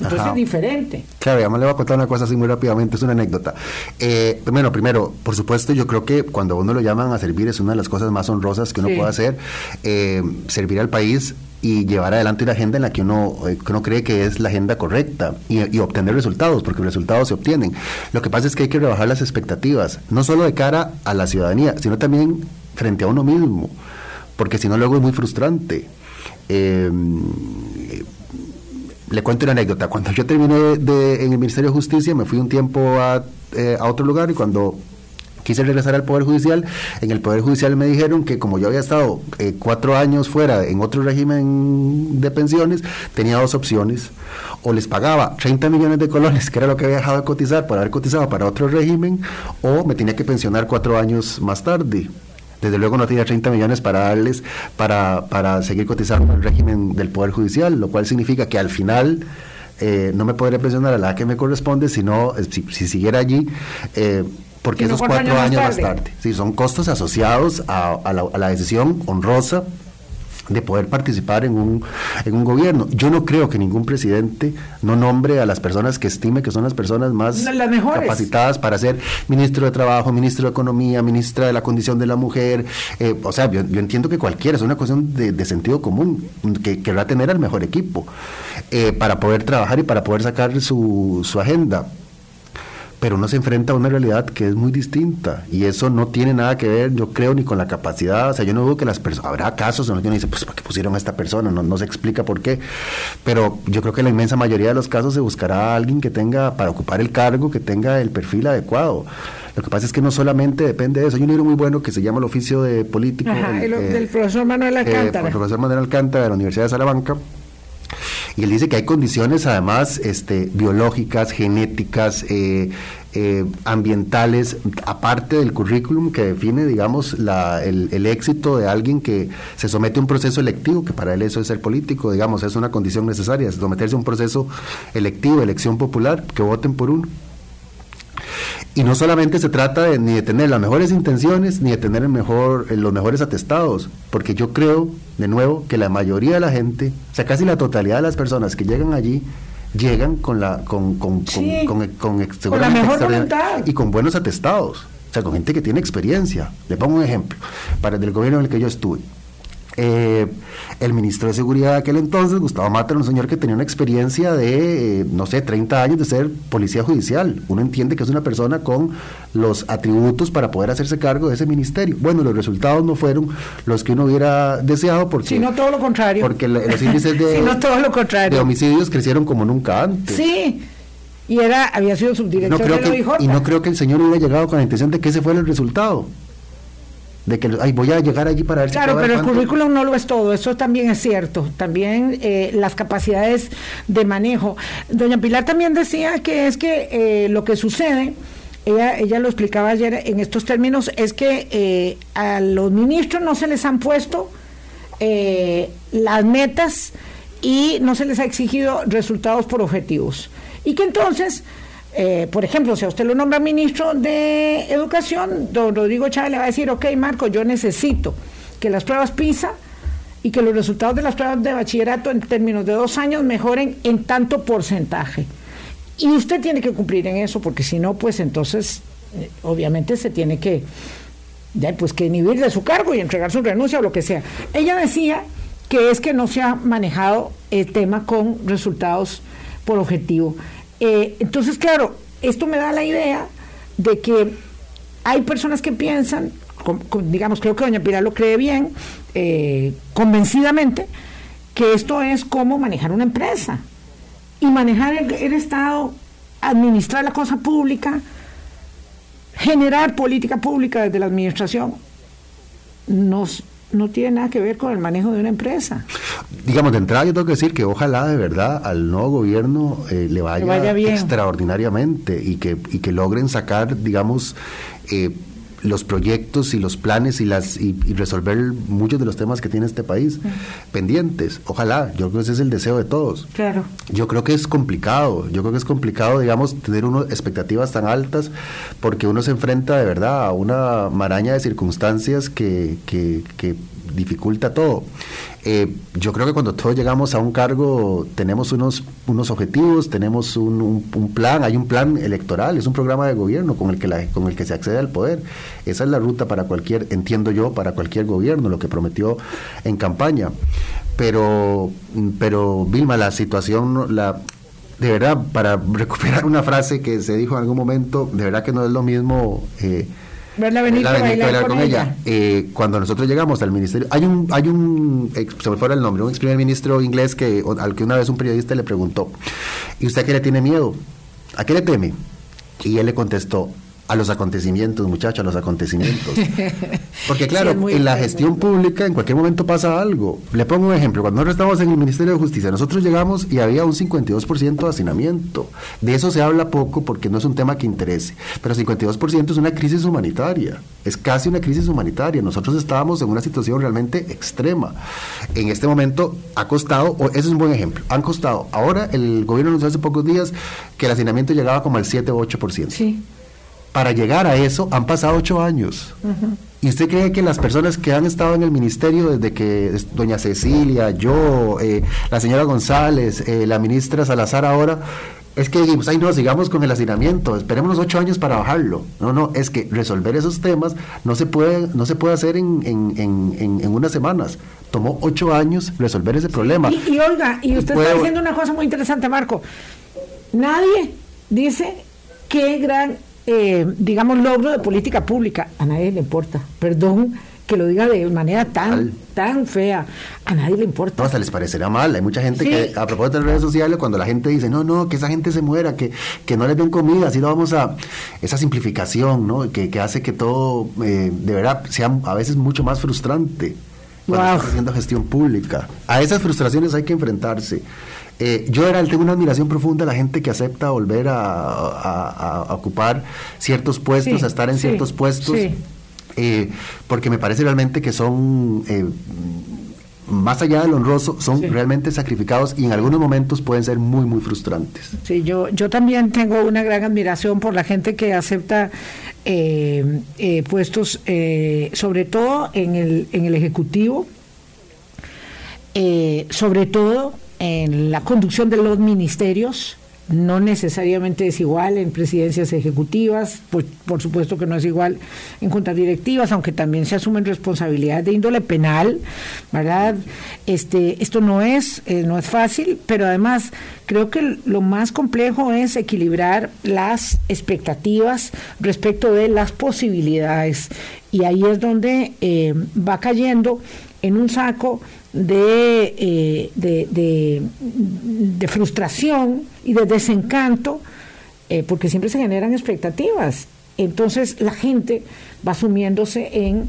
Speaker 1: Entonces es diferente.
Speaker 2: Claro, ya me le voy a contar una cosa así muy rápidamente, es una anécdota. Eh, bueno, primero, por supuesto, yo creo que cuando uno lo llaman a servir es una de las cosas más honrosas que uno puede hacer. Eh, servir al país y llevar adelante una agenda en la que uno, eh, cree que es la agenda correcta y, obtener resultados, porque resultados se obtienen. Lo que pasa es que hay que rebajar las expectativas, no solo de cara a la ciudadanía, sino también frente a uno mismo, porque si no luego es muy frustrante. Em, le cuento una anécdota. Cuando yo terminé de, en el Ministerio de Justicia, me fui un tiempo a, eh, a otro lugar y cuando quise regresar al Poder Judicial. En el Poder Judicial me dijeron que como yo había estado eh, cuatro años fuera en otro régimen de pensiones, tenía dos opciones. O les pagaba 30 millones de colones, que era lo que había dejado de cotizar por haber cotizado para otro régimen, o me tenía que pensionar cuatro años más tarde. Desde luego no tenía 30 millones para darles para, para seguir cotizando el régimen del Poder Judicial, lo cual significa que al final... Eh, no me podré pensionar a la que me corresponde, sino eh, si, si siguiera allí, eh, porque esos cuatro, años, más tarde. Sí, son costos asociados a, la, decisión honrosa de poder participar en un, en un gobierno. Yo no creo que ningún presidente no nombre a las personas que estime que son las personas más capacitadas para ser ministro de Trabajo, ministro de Economía, ministra de la Condición de la Mujer. Eh, o sea, yo, entiendo que cualquiera, es una cuestión de, sentido común, que querrá tener al mejor equipo eh, para poder trabajar y para poder sacar su, su agenda pero uno se enfrenta a una realidad que es muy distinta y eso no tiene nada que ver, yo creo, ni con la capacidad, o sea, yo no dudo que las personas, habrá casos en los que uno dice, pues, ¿para qué pusieron a esta persona? No, no se explica por qué, pero yo creo que la inmensa mayoría de los casos se buscará a alguien que tenga, para ocupar el cargo, que tenga el perfil adecuado. Lo que pasa es que no solamente depende de eso. Hay un libro muy bueno que se llama El oficio de político.
Speaker 1: el, del profesor Manuel eh, Alcántara.
Speaker 2: el profesor Manuel Alcántara de la Universidad de Salamanca y él dice que hay condiciones además este, biológicas, genéticas, eh, eh, ambientales, aparte del currículum que define, digamos, la, el, el, éxito de alguien que se somete a un proceso electivo, que para él eso es ser político, digamos, es una condición necesaria, someterse a un proceso electivo, elección popular, que voten por uno. Y no solamente se trata de, ni de tener las mejores intenciones, ni de tener el mejor, eh, los mejores atestados, porque yo creo, de nuevo, que la mayoría de la gente, o sea, casi la totalidad de las personas que llegan allí, llegan con la con, con,
Speaker 1: Sí,
Speaker 2: con, con, con,
Speaker 1: la mejor voluntad.
Speaker 2: y con buenos atestados, o sea, con gente que tiene experiencia. Le pongo un ejemplo, para el del gobierno en el que yo estuve. Eh, el ministro de Seguridad de aquel entonces, Gustavo Mata, era un señor que tenía una experiencia de, eh, no sé, 30 años de ser policía judicial. Uno entiende que es una persona con los atributos para poder hacerse cargo de ese ministerio. Bueno, los resultados no fueron los que uno hubiera deseado porque,
Speaker 1: todo lo contrario.
Speaker 2: porque los índices de,
Speaker 1: Sino todo lo contrario.
Speaker 2: de homicidios crecieron como nunca antes.
Speaker 1: Sí. Y era, había sido
Speaker 2: no
Speaker 1: subdirector
Speaker 2: creo
Speaker 1: de la
Speaker 2: que, y no creo que el señor hubiera llegado con la intención de que ese fuera el resultado. De que, ay, voy a llegar allí para ver si
Speaker 1: Claro,
Speaker 2: puedo ver
Speaker 1: pero el currículum no lo es todo, eso también es cierto, también eh, las capacidades de manejo. Doña Pilar también decía que es que eh, lo que sucede, ella, ella lo explicaba ayer en estos términos, es que eh, a los ministros no se les han puesto las metas y no se les ha exigido resultados por objetivos. Y que entonces, eh, por ejemplo, si a usted lo nombra ministro de Educación, don Rodrigo Chávez le va a decir, ok, Marco, yo necesito que las pruebas PISA y que los resultados de las pruebas de bachillerato en términos de dos años mejoren en tanto porcentaje. Y usted tiene que cumplir en eso, porque si no, pues entonces, eh, obviamente se tiene que, pues que inhibir de su cargo y entregar su renuncia o lo que sea. Ella decía que es que no se ha manejado el tema con resultados por objetivo. Eh, entonces, claro, esto me da la idea de que hay personas que piensan, digamos, creo que doña Pilar lo cree bien, eh, convencidamente, que esto es como manejar una empresa. Y manejar el, el Estado, administrar la cosa pública, generar política pública desde la administración, nos- no tiene nada que ver con el manejo de una empresa.
Speaker 2: Digamos, de entrada yo tengo que decir que ojalá de verdad al nuevo gobierno eh, le vaya,
Speaker 1: vaya bien.
Speaker 2: extraordinariamente y que, y que logren sacar, digamos, eh, los proyectos y los planes y las y, y resolver muchos de los temas que tiene este país pendientes. Ojalá, yo creo que ese es el deseo de todos.
Speaker 1: Claro.
Speaker 2: Yo creo que es complicado, yo creo que es complicado, digamos, tener uno expectativas tan altas porque uno se enfrenta de verdad a una maraña de circunstancias que, que, que dificulta todo. Eh, yo creo que cuando todos llegamos a un cargo tenemos unos, unos objetivos, tenemos un, un- plan, hay un plan electoral, es un programa de gobierno con el, que la- con el que se accede al poder. Esa es la ruta para cualquier, entiendo yo, para cualquier gobierno, lo que prometió en campaña. Pero, pero Vilma, la situación, la, de verdad, para recuperar una frase que se dijo en algún momento, de verdad que no es lo mismo... eh,
Speaker 1: Verla venir
Speaker 2: verla venir
Speaker 1: bailar
Speaker 2: bailar
Speaker 1: con ella.
Speaker 2: Eh, cuando nosotros llegamos al ministerio, hay un, hay un, se me fuera el nombre, un ex primer ministro inglés que, al que una vez un periodista le preguntó, ¿y usted a qué le tiene miedo? ¿A qué le teme? Y él le contestó, a los acontecimientos, muchachos, a los acontecimientos. Porque claro,
Speaker 1: Sí,
Speaker 2: en la gestión pública en cualquier momento pasa algo. Le pongo un ejemplo, cuando nosotros estábamos en el Ministerio de Justicia, nosotros llegamos y había un 52% de hacinamiento. De eso se habla poco porque no es un tema que interese, pero 52% es una crisis humanitaria, es casi una crisis humanitaria. Nosotros estábamos en una situación realmente extrema. En este momento ha costado, o ese es un buen ejemplo, han costado. Ahora el gobierno anunció hace pocos días que el hacinamiento llegaba como al 7 o 8%.
Speaker 1: Sí.
Speaker 2: Para llegar a eso han pasado ocho años. ¿Y usted cree que las personas que han estado en el ministerio desde que doña Cecilia, yo, eh, la señora González, eh, la ministra Salazar ahora, es que dijimos, ay no, sigamos con el hacinamiento, esperemos ocho años para bajarlo. No, no, es que resolver esos temas no se puede, no se puede hacer en, en, en, en- en unas semanas. Tomó ocho años resolver ese problema.
Speaker 1: Y, y Olga, y usted
Speaker 2: puede-
Speaker 1: está diciendo una cosa muy interesante, Marco. Nadie dice qué gran, eh, digamos, logro de política pública. A nadie le importa. Perdón que lo diga de manera tan, tan fea. A nadie le
Speaker 2: No,
Speaker 1: importa.
Speaker 2: hasta les parecerá mal. Hay mucha gente
Speaker 1: Sí.
Speaker 2: que, a propósito de las redes sociales, cuando la gente dice, no, no, que esa gente se muera, que, que no les den comida, así lo vamos a. Esa simplificación, ¿no? Que, que hace que todo, eh, de verdad, sea a veces mucho más frustrante cuando
Speaker 1: Wow.
Speaker 2: estás haciendo gestión pública. A esas frustraciones hay que enfrentarse. Eh, yo era, tengo una admiración profunda a la gente que acepta volver a, ocupar ciertos puestos, a estar en ciertos puestos, eh, porque me parece realmente que son eh, más allá del honroso, son realmente sacrificados y en algunos momentos pueden ser muy, muy frustrantes.
Speaker 1: Sí, yo, yo también tengo una gran admiración por la gente que acepta eh, eh, puestos, eh, sobre todo en el, en el Ejecutivo, sobre todo en la conducción de los ministerios, no necesariamente es igual en presidencias ejecutivas, pues por supuesto que no es igual en juntas directivas, aunque también se asumen responsabilidades de índole penal, ¿verdad? Este, esto no es, eh, no es fácil, pero además creo que lo más complejo es equilibrar las expectativas respecto de las posibilidades. Y ahí es donde eh, va cayendo en un saco eh, de, de, de, frustración y de desencanto, eh, porque siempre se generan expectativas. Entonces la gente va sumiéndose en,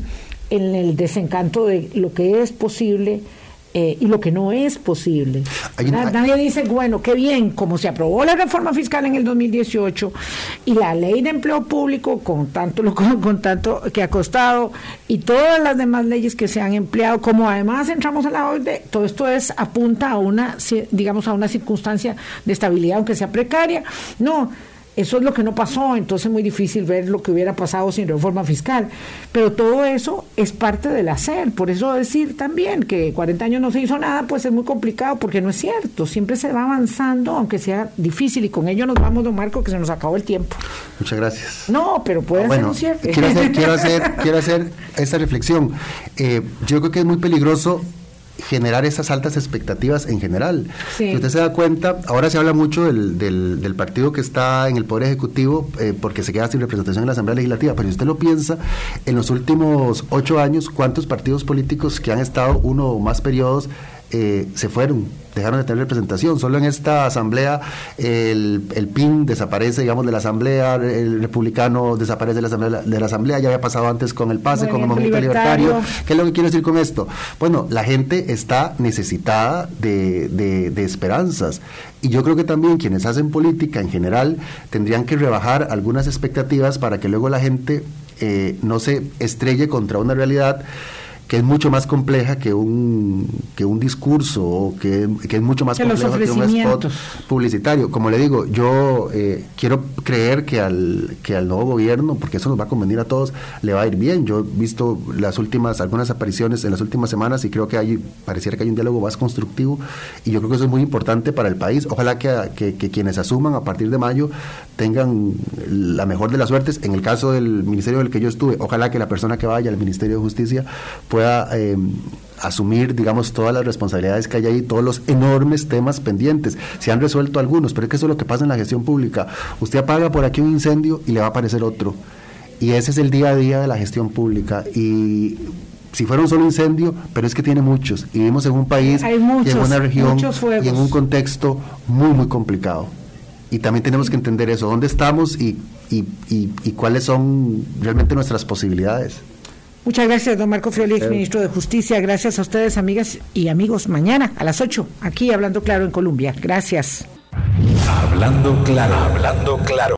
Speaker 1: en el desencanto de lo que es posible eh, y lo que no es posible. Nadie dice, bueno, qué bien, como se aprobó la reforma fiscal en el 2018 y la ley de empleo público con tanto, con, con tanto que ha costado y todas las demás leyes que se han empleado, como además entramos a la OID, todo esto es apunta a una, digamos, a una circunstancia de estabilidad, aunque sea precaria. No, eso es lo que no pasó, entonces es muy difícil ver lo que hubiera pasado sin reforma fiscal. Pero todo eso es parte del hacer. Por eso decir también que 40 años no se hizo nada, pues es muy complicado, porque no es cierto. Siempre se va avanzando, aunque sea difícil, y con ello nos vamos, don Marco, que se nos acabó el tiempo.
Speaker 2: Muchas gracias.
Speaker 1: No, pero puede ser un cierre.
Speaker 2: Quiero hacer, quiero hacer, quiero hacer esta reflexión. Eh, yo creo que es muy peligroso generar esas altas expectativas en general. Si usted se da cuenta, ahora se habla mucho del, del, partido que está en el Poder Ejecutivo eh, porque se queda sin representación en la Asamblea Legislativa, pero si usted lo piensa, en los últimos ocho años, ¿cuántos partidos políticos que han estado uno o más periodos eh, se fueron, dejaron de tener representación. Solo en esta asamblea el, el, PIN desaparece, digamos, de la asamblea, el republicano desaparece de la asamblea, de la asamblea ya había pasado antes con el PASE, con el Movimiento libertario. ¿Qué es lo que quiero decir con esto? Bueno, la gente está necesitada de, de, esperanzas. Y yo creo que también quienes hacen política en general tendrían que rebajar algunas expectativas para que luego la gente eh, no se estrelle contra una realidad que es mucho más compleja que un, que un discurso o que, es mucho más complejo que un spot publicitario. Como le digo, yo eh, quiero creer que al, que al nuevo gobierno, porque eso nos va a convenir a todos, le va a ir bien. Yo he visto las últimas, algunas apariciones en las últimas semanas y creo que hay, pareciera que hay un diálogo más constructivo y yo creo que eso es muy importante para el país. Ojalá que, que quienes asuman a partir de mayo tengan la mejor de las suertes. En el caso del ministerio del que yo estuve, ojalá que la persona que vaya al Ministerio de Justicia pueda pueda eh, asumir, digamos, todas las responsabilidades que hay ahí, todos los enormes temas pendientes. Se han resuelto algunos, pero es que eso es lo que pasa en la gestión pública. Usted apaga por aquí un incendio y le va a aparecer otro. Y ese es el día a día de la gestión pública. Y si fuera un solo incendio, pero es que tiene muchos. Y vivimos en un país y en una región y en un contexto muy, muy complicado. Y también tenemos que entender eso, dónde estamos y, y, y cuáles son realmente nuestras posibilidades.
Speaker 1: Muchas gracias, don Marco Frioli, ministro de Justicia. Gracias a ustedes, amigas y amigos. Mañana a las 8, aquí Hablando Claro en Colombia. Gracias.
Speaker 3: Hablando Claro, hablando claro.